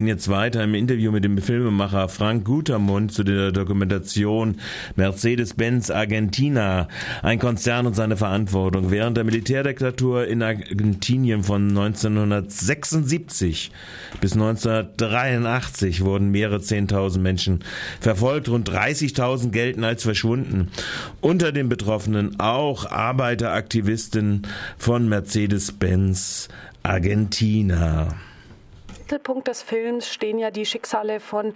Jetzt weiter im Interview mit dem Filmemacher Frank Gutermund zu der Dokumentation Mercedes-Benz Argentina, ein Konzern und seine Verantwortung. Während der Militärdiktatur in Argentinien von 1976 bis 1983 wurden mehrere Zehntausend Menschen verfolgt, rund 30.000 gelten als verschwunden. Unter den Betroffenen auch Arbeiteraktivisten von Mercedes-Benz Argentina. Mittelpunkt des Films stehen ja die Schicksale von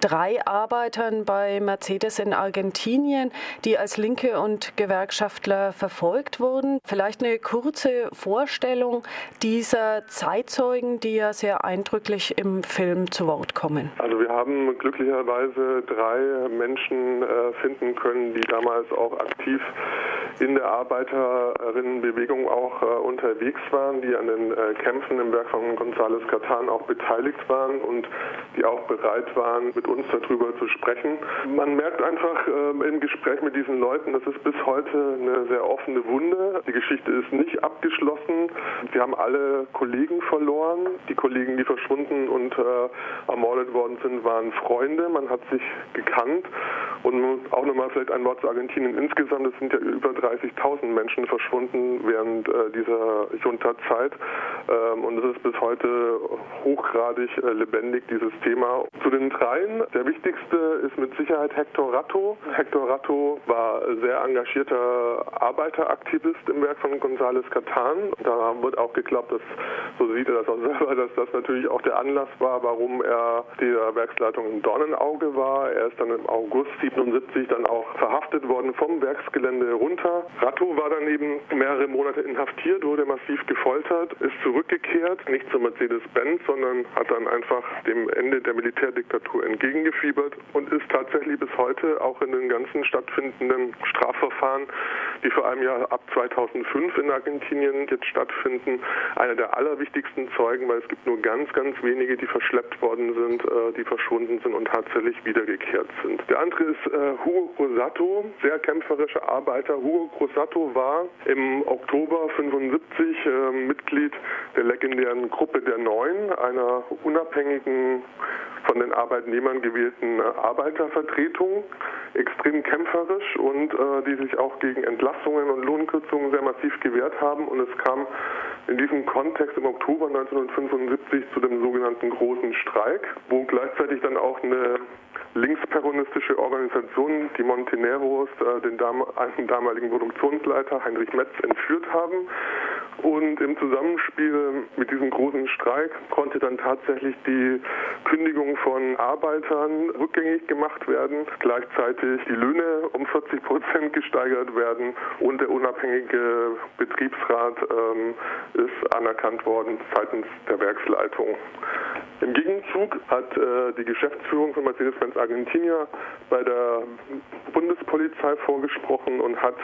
drei Arbeitern bei Mercedes in Argentinien, die als Linke und Gewerkschaftler verfolgt wurden. Vielleicht eine kurze Vorstellung dieser Zeitzeugen, die ja sehr eindrücklich im Film zu Wort kommen. Also wir haben glücklicherweise drei Menschen äh, finden können, die damals auch aktiv in der Arbeiterinnenbewegung auch äh, unterwegs waren, die an den äh, Kämpfen im Werk von González Catan auch beteiligt waren und die auch bereit waren, mit uns darüber zu sprechen. Man merkt einfach äh, im Gespräch mit diesen Leuten, das ist bis heute eine sehr offene Wunde. Die Geschichte ist nicht abgeschlossen. Wir haben alle Kollegen verloren. Die Kollegen, die verschwunden und äh, ermordet worden sind, waren Freunde. Man hat sich gekannt. Und auch nochmal vielleicht ein Wort zu Argentinien insgesamt. Es sind ja über 30.000 Menschen verschwunden während äh, dieser Junta-Zeit. Ähm, und es ist bis heute hochgradig äh, lebendig, dieses Thema. Zu den dreien, der wichtigste ist mit Sicherheit Hector Ratto. Hector Ratto war sehr engagierter Arbeiteraktivist im Werk von González Catan. Da wird auch geglaubt, dass, so sieht er das auch selber, dass das natürlich auch der Anlass war, warum er der Werksleitung im Dornenauge war. Er ist dann im August 77 dann auch verhaftet worden vom Werksgelände runter. Ratto war dann eben mehrere Monate inhaftiert, wurde massiv gefoltert, ist zurückgekehrt, nicht zu Mercedes-Benz, sondern hat dann einfach dem Ende der Militärdiktatur entgegengefiebert und ist tatsächlich bis heute auch in den ganzen stattfindenden Strafverfahren, die vor allem ja ab 2005 in Argentinien jetzt stattfinden, einer der allerwichtigsten Zeugen, weil es gibt nur ganz, ganz wenige, die verschleppt worden sind, äh, die verschwunden sind und tatsächlich wiedergekehrt sind. Der andere ist äh, Hugo Rosato, sehr kämpferischer Arbeiter. Hugo Rosato war im Oktober 75 äh, Mitglied der legendären Gruppe der Neun, einer unabhängigen von den Arbeitnehmern gewählten Arbeitervertretung, extrem kämpferisch und äh, die sich auch gegen Entlassungen und Lohnkürzungen sehr massiv gewehrt haben. Und es kam in diesem Kontext im Oktober 1975 zu dem sogenannten Großen Streik, wo gleichzeitig dann auch eine linksperonistische Organisation, die Monteneros, äh, den dam einen damaligen Produktionsleiter Heinrich Metz entführt haben. Und im Zusammenspiel mit diesem großen Streik konnte dann tatsächlich die Kündigung von Arbeitern rückgängig gemacht werden, gleichzeitig die Löhne um 40 Prozent gesteigert werden und der unabhängige Betriebsrat ähm, ist anerkannt worden seitens der Werksleitung. Im Gegenzug hat äh, die Geschäftsführung von Mercedes-Benz Argentinia bei der Bundespolizei vorgesprochen und hat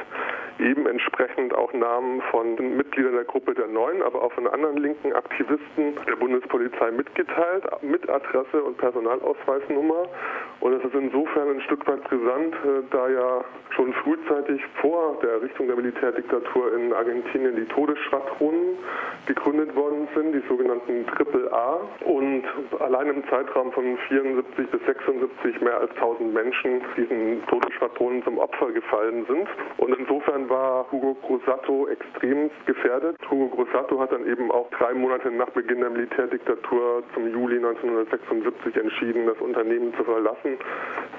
eben entsprechend auch Namen von Mitgliedern der Gruppe der Neuen, aber auch von anderen linken Aktivisten der Bundespolizei mitgeteilt, mit Adresse und Personalausweisnummer. Und es ist insofern ein Stück weit brisant, äh, da ja schon frühzeitig vor der Errichtung der Militärdiktatur in Argentinien die Todesschwadronen gegründet worden sind, die sogenannten Triple A. Und allein im Zeitraum von 74 bis 76 mehr als 1000 Menschen diesen Todesschwadronen zum Opfer gefallen sind. Und insofern war Hugo Grosato extremst gefährdet. Hugo Grosato hat dann eben auch drei Monate nach Beginn der Militärdiktatur zum Juli 1976 entschieden, das Unternehmen zu verlassen,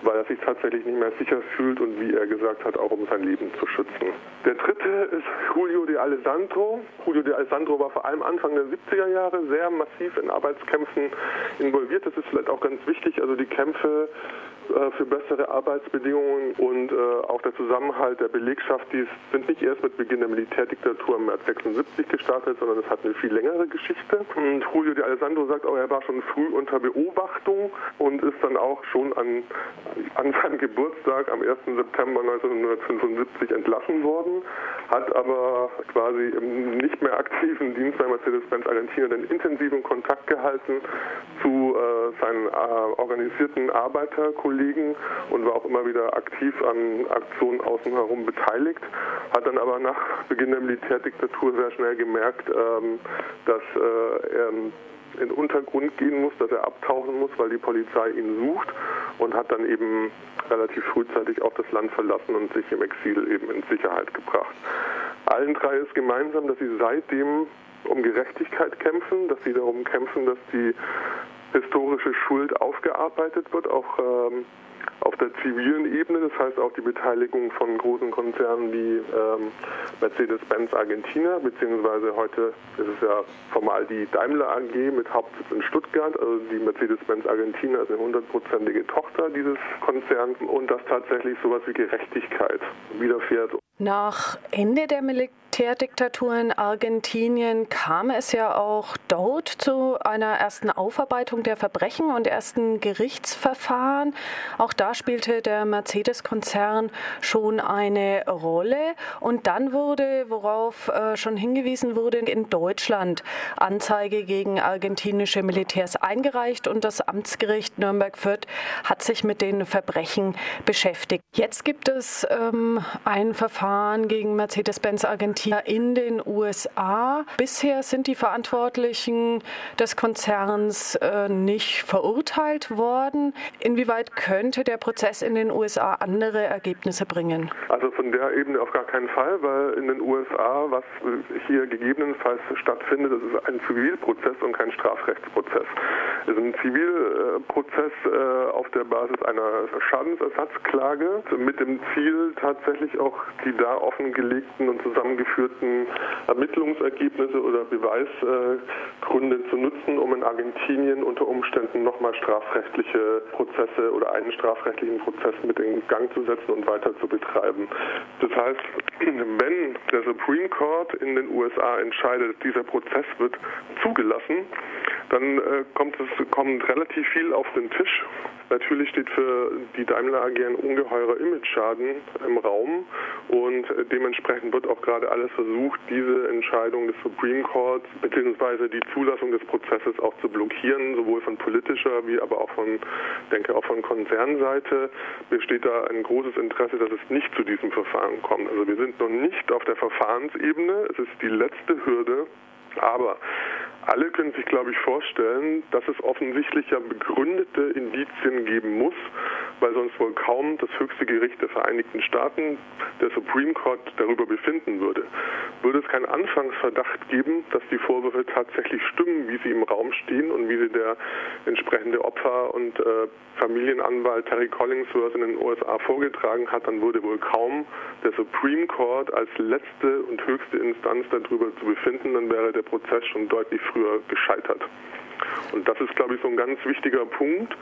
weil er sich tatsächlich nicht mehr sicher fühlt und wie er gesagt hat, auch um sein Leben zu schützen. Der dritte ist Julio de Alessandro. Julio de Alessandro war vor allem Anfang der 70er Jahre sehr massiv in Arbeitskämpfen involviert. Das ist vielleicht auch ganz wichtig. Also die Kämpfe äh, für bessere Arbeitsbedingungen und äh, auch der Zusammenhalt der Belegschaft, die sind nicht erst mit Beginn der Militärdiktatur im März 76 gestartet, sondern es hat eine viel längere Geschichte. Und Julio de Alessandro sagt auch, er war schon früh unter Beobachtung und ist dann auch schon an, an seinem Geburtstag am 1. September 1975 entlassen worden, hat aber quasi im nicht mehr aktiven Dienst bei Mercedes-Benz Argentina den intensiven Kontakt gehalten zu äh, seinen äh, organisierten Arbeiterkollegen und war auch immer wieder aktiv an Aktionen außen herum beteiligt, hat dann aber nach Beginn der Militärdiktatur sehr schnell gemerkt, ähm, dass äh, er in den Untergrund gehen muss, dass er abtauchen muss, weil die Polizei ihn sucht und hat dann eben relativ frühzeitig auch das Land verlassen und sich im Exil eben in Sicherheit gebracht. Allen drei ist gemeinsam, dass sie seitdem um Gerechtigkeit kämpfen, dass sie darum kämpfen, dass die historische Schuld aufgearbeitet wird, auch ähm, auf der zivilen Ebene, das heißt auch die Beteiligung von großen Konzernen wie ähm, Mercedes-Benz Argentina, beziehungsweise heute ist es ja formal die Daimler AG mit Hauptsitz in Stuttgart. Also die Mercedes-Benz Argentina ist eine hundertprozentige Tochter dieses Konzerns und dass tatsächlich sowas wie Gerechtigkeit widerfährt. Nach Ende der Militärdiktatur in Argentinien kam es ja auch dort zu einer ersten Aufarbeitung der Verbrechen und ersten Gerichtsverfahren. Auch da spielte der Mercedes-Konzern schon eine Rolle. Und dann wurde, worauf äh, schon hingewiesen wurde, in Deutschland Anzeige gegen argentinische Militärs eingereicht und das Amtsgericht Nürnberg-Fürth hat sich mit den Verbrechen beschäftigt. Jetzt gibt es ähm, ein Verfahren gegen Mercedes-Benz Argentina in den USA. Bisher sind die Verantwortlichen des Konzerns äh, nicht verurteilt worden. Inwieweit könnte der Prozess in den USA andere Ergebnisse bringen? Also von der Ebene auf gar keinen Fall, weil in den USA, was hier gegebenenfalls stattfindet, das ist ein Zivilprozess und kein Strafrechtsprozess. Es ist ein Zivilprozess äh, auf der Basis einer Schadensersatzklage mit dem Ziel, tatsächlich auch die da offengelegten und zusammengeführten Ermittlungsergebnisse oder Beweisgründe zu nutzen, um in Argentinien unter Umständen nochmal strafrechtliche Prozesse oder einen strafrechtlichen Prozess mit in Gang zu setzen und weiter zu betreiben. Das heißt, wenn der Supreme Court in den USA entscheidet, dieser Prozess wird zugelassen, dann äh, kommt es kommt relativ viel auf den Tisch. Natürlich steht für die Daimler AG ein ungeheurer Image-Schaden im Raum und dementsprechend wird auch gerade alles versucht, diese Entscheidung des Supreme Courts bzw. die Zulassung des Prozesses auch zu blockieren, sowohl von politischer wie aber auch von, denke auch von Konzernseite besteht da ein großes Interesse, dass es nicht zu diesem Verfahren kommt. Also wir sind noch nicht auf der Verfahrensebene. Es ist die letzte Hürde, aber alle können sich, glaube ich, vorstellen, dass es offensichtlich ja begründete Indizien geben muss, weil sonst wohl kaum das höchste Gericht der Vereinigten Staaten, der Supreme Court, darüber befinden würde. Würde es keinen Anfangsverdacht geben, dass die Vorwürfe tatsächlich stimmen, wie sie im Raum stehen und wie sie der entsprechende Opfer- und äh, Familienanwalt Terry Collingsworth in den USA vorgetragen hat, dann würde wohl kaum der Supreme Court als letzte und höchste Instanz darüber zu befinden, dann wäre der Prozess schon deutlich früher gescheitert. Und das ist, glaube ich, so ein ganz wichtiger Punkt.